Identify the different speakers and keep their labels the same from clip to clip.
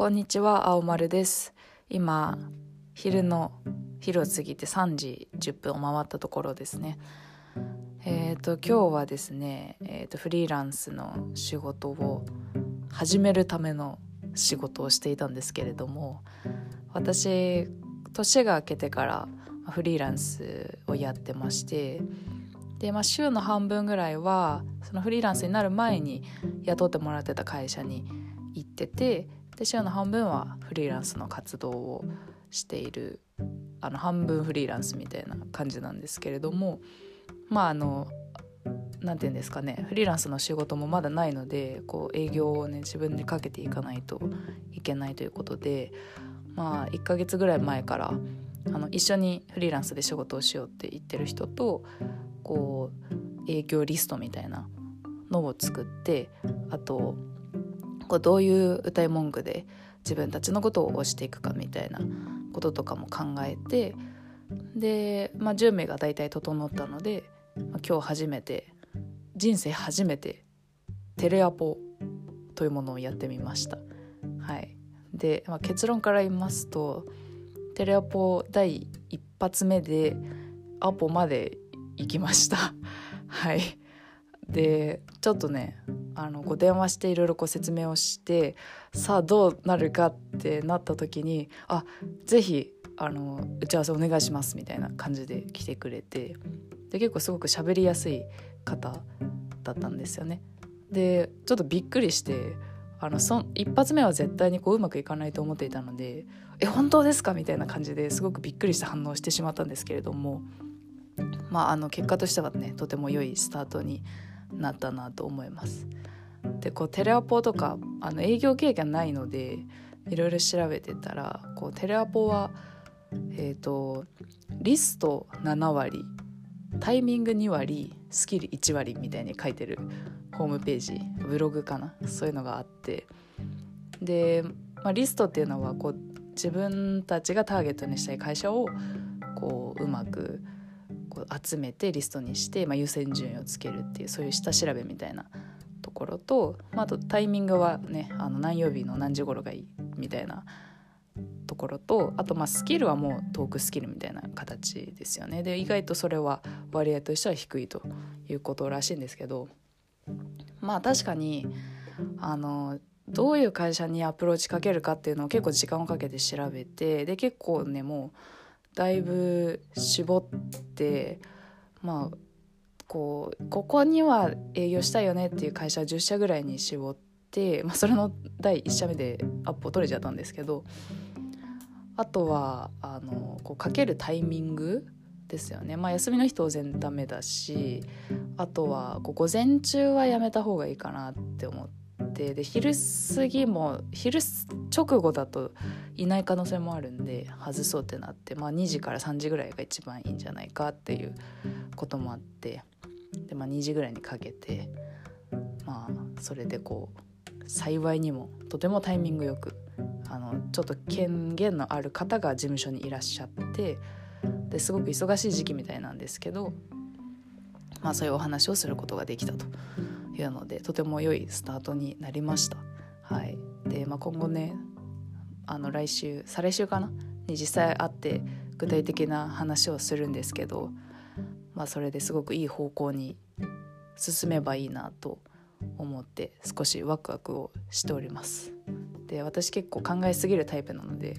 Speaker 1: こんにちは青丸です。今昼の昼を過ぎて3時10分を回ったところですね。えっ、ー、と今日はですね、えーと、フリーランスの仕事を始めるための仕事をしていたんですけれども私年が明けてからフリーランスをやってましてで、まあ、週の半分ぐらいはそのフリーランスになる前に雇ってもらってた会社に行っててで週の半分はフリーランスの活動をしているあの半分フリーランスみたいな感じなんですけれどもまああの何て言うんですかねフリーランスの仕事もまだないのでこう営業をね自分でかけていかないといけないということでまあ1ヶ月ぐらい前からあの一緒にフリーランスで仕事をしようって言ってる人とこう営業リストみたいなのを作ってあとこうどういう歌い文句で自分たちのことを推していくかみたいなこととかも考えてで、まあ、準備が大体整ったので、まあ、今日初めて人生初めてテレアポというものをやってみました。はい、で、まあ、結論から言いますとテレアポ第一発目でアポまで行きました。はい。でちょっとねあのこう電話していろいろこう説明をしてさあどうなるかってなった時にあぜひあの打ち合わせお願いしますみたいな感じで来てくれてで結構すごく喋りやすい方だったんですよね。でちょっとびっくりしてあのそ一発目は絶対にこううまくいかないと思っていたので「え本当ですか?」みたいな感じですごくびっくりした反応してしまったんですけれどもまああの結果としてはねとても良いスタートになったなと思います。でこうテレアポとかあの営業経験ないのでいろいろ調べてたらこうテレアポは、えーと、リスト7割タイミング2割スキル1割みたいに書いてるホームページブログかなそういうのがあってで、まあ、リストっていうのはこう自分たちがターゲットにしたい会社をこううまくこう集めてリストにして、まあ、優先順位をつけるっていうそういう下調べみたいなところと、まあ、あとタイミングはねあの何曜日の何時頃がいいみたいなところとあとまあスキルはもうトークスキルみたいな形ですよね。で意外とそれは割合としては低いということらしいんですけどまあ確かにあのどういう会社にアプローチかけるかっていうのを結構時間をかけて調べてで結構ねもうだいぶ絞ってまあこうここには営業したいよねっていう会社10社ぐらいに絞って、まあ、それの第1社目でアップを取れちゃったんですけどあとはあのこうかけるタイミングですよね、まあ、休みの日当然ダメだしあとはこう午前中はやめた方がいいかなって思っててで昼過ぎも昼直後だといない可能性もあるんで外そうってなって、まあ、2時から3時ぐらいが一番いいんじゃないかっていうこともあってで、まあ、2時ぐらいにかけてまあそれでこう幸いにもとてもタイミングよくあのちょっと権限のある方が事務所にいらっしゃってですごく忙しい時期みたいなんですけど、まあ、そういうお話をすることができたと。いうのでとても良いスタートになりました。はいでまあ、今後ねあの来週再来週かな？に実際会って具体的な話をするんですけどまあ、それですごくいい方向に進めばいいなと思って少しワクワクをしております。で私結構考えすぎるタイプなので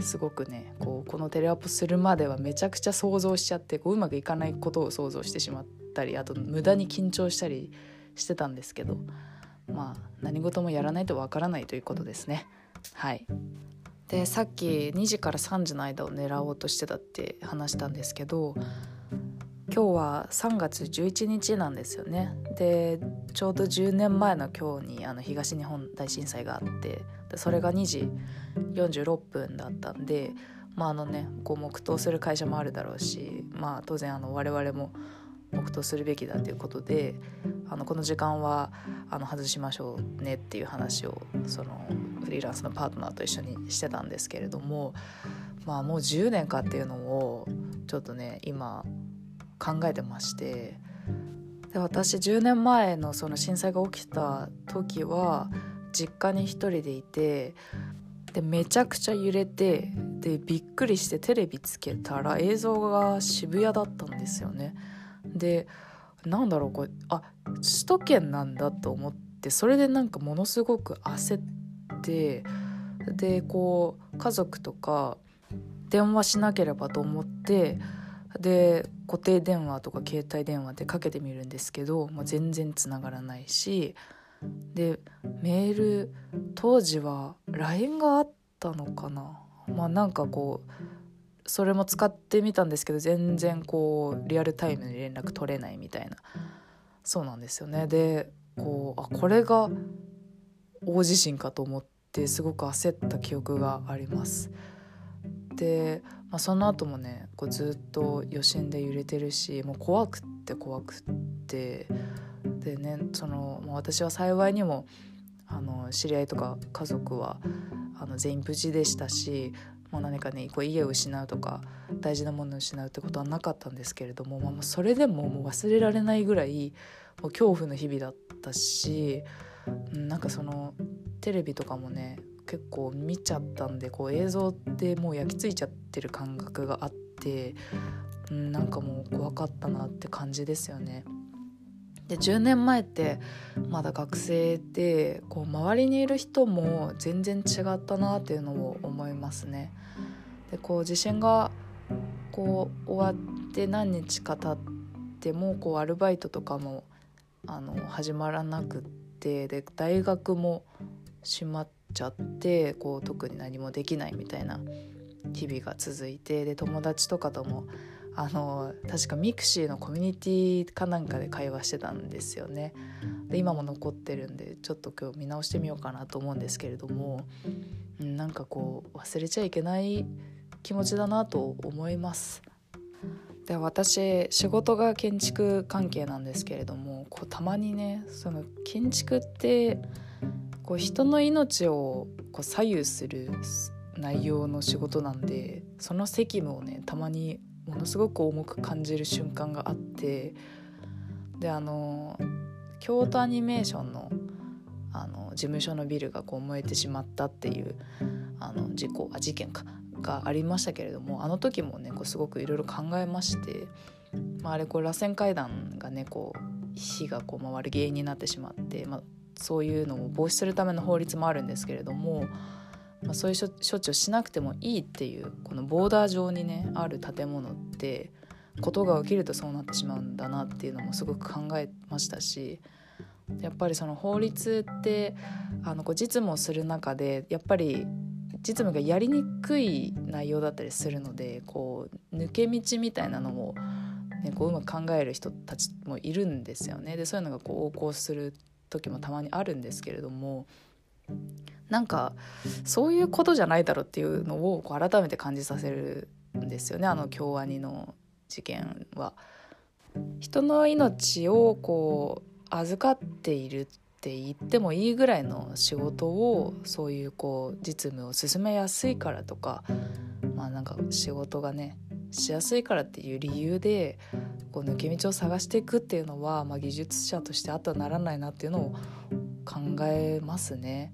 Speaker 1: すごくねこうこのテレアポするまではめちゃくちゃ想像しちゃってこううまくいかないことを想像してしまったりあと無駄に緊張したりしてたんですけどまあ何事もやらないとわからないということですね。はいでさっき2時から3時の間を狙おうとしてたって話したんですけど今日は3月11日なんですよね。でちょうど10年前の今日にあの東日本大震災があってそれが2時46分だったんでまああのねこう黙祷する会社もあるだろうしまあ当然あの我々も黙祷するべきだということであのこの時間はあの外しましょうねっていう話をそのフリーランスのパートナーと一緒にしてたんですけれどもまあもう10年かっていうのをちょっとね今考えてましてで私10年前のその震災が起きた時は実家に一人でいてでめちゃくちゃ揺れてでびっくりしてテレビつけたら映像が渋谷だったんですよね。でなんだろうこれあ首都圏なんだと思ってそれでなんかものすごく焦ってでこう家族とか電話しなければと思ってで固定電話とか携帯電話でかけてみるんですけどもう全然つながらないしでメール当時は LINE があったのかな？まあなんかこうそれも使ってみたんですけど全然こうリアルタイムに連絡取れないみたいな。そうなんですよね。でこうあこれが大地震かと思ってすごく焦った記憶があります。で、まあ、その後もねこうずっと余震で揺れてるしもう怖くって怖くってでねその、まあ、私は幸いにもあの知り合いとか家族はあの全員無事でしたしもう何かねこう家を失うとか大事なものを失うってことはなかったんですけれども、まあ、それでももう忘れられないぐらいもう恐怖の日々だったし、なんかそのテレビとかもね結構見ちゃったんでこう映像ってもう焼き付いちゃってる感覚があって、うん、なんかもう怖かったなって感じですよね。で10年前ってまだ学生でこう周りにいる人も全然違ったなっていうのを思いますね。でこう地震がこう終わって何日か経ってもこうアルバイトとかもあの始まらなくってで大学も閉まっちゃってこう特に何もできないみたいな日々が続いてで友達とかともあの確かミクシーのコミュニティかなんかで会話してたんですよね。で今も残ってるんでちょっと今日見直してみようかなと思うんですけれども、うん、なんかこう忘れちゃいけない気持ちだなと思います。で私仕事が建築関係なんですけれどもこうたまにねその建築ってこう人の命をこう左右する内容の仕事なんでその責務をねたまにものすごく重く感じる瞬間があってであの京都アニメーションのあの事務所のビルがこう燃えてしまったっていうあの事故あ事件かがありましたけれどもあの時もねこうすごくいろいろ考えまして、まあ、あれこう螺旋階段がねこう火がこう回る原因になってしまって、まあ、そういうのを防止するための法律もあるんですけれどもまあ、そういう処置をしなくてもいいっていうこのボーダー上にねある建物ってことが起きるとそうなってしまうんだなっていうのもすごく考えましたしやっぱりその法律ってあのこう実務をする中でやっぱり実務がやりにくい内容だったりするのでこう抜け道みたいなのも、ね、こううまく考える人たちもいるんですよね。でそういうのがこう横行する時もたまにあるんですけれどもなんかそういうことじゃないだろうっていうのをこう改めて感じさせるんですよねあの京アニの事件は。人の命をこう預かっているって言ってもいいぐらいの仕事をそういうこう実務を進めやすいからとかまあなんか仕事がねしやすいからっていう理由でこう抜け道を探していくっていうのは、まあ、技術者としてあってはならないなっていうのを考えますね。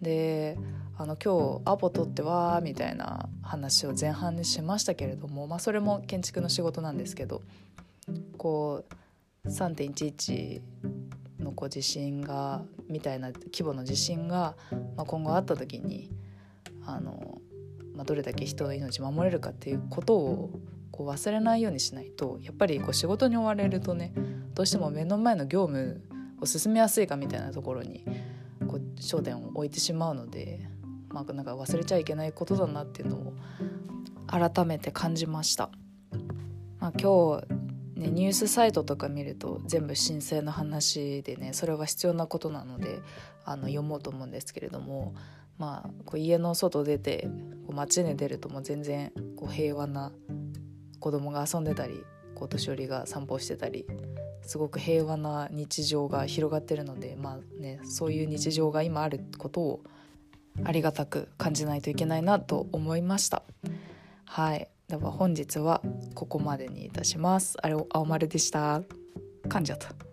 Speaker 1: であの今日アポ取ってわーみたいな話を前半にしましたけれども、まあ、それも建築の仕事なんですけどこう3.11のこう地震がみたいな規模の地震が、まあ、今後あった時にあの、まあ、どれだけ人の命守れるかっていうことをこう忘れないようにしないとやっぱりこう仕事に追われるとねどうしても目の前の業務を進めやすいかみたいなところにこう焦点を置いてしまうので、まあ、なんか忘れちゃいけないことだなっていうのを改めて感じました。まあ、今日ね、ニュースサイトとか見ると全部申請の話でねそれは必要なことなのであの読もうと思うんですけれども、まあ、こう家の外出てこう街に出るともう全然こう平和な子供が遊んでたりこう年寄りが散歩してたりすごく平和な日常が広がってるので、まあね、そういう日常が今あることをありがたく感じないといけないなと思いました。はいでは本日はここまでにいたします。あれ青丸でした。噛んじゃった。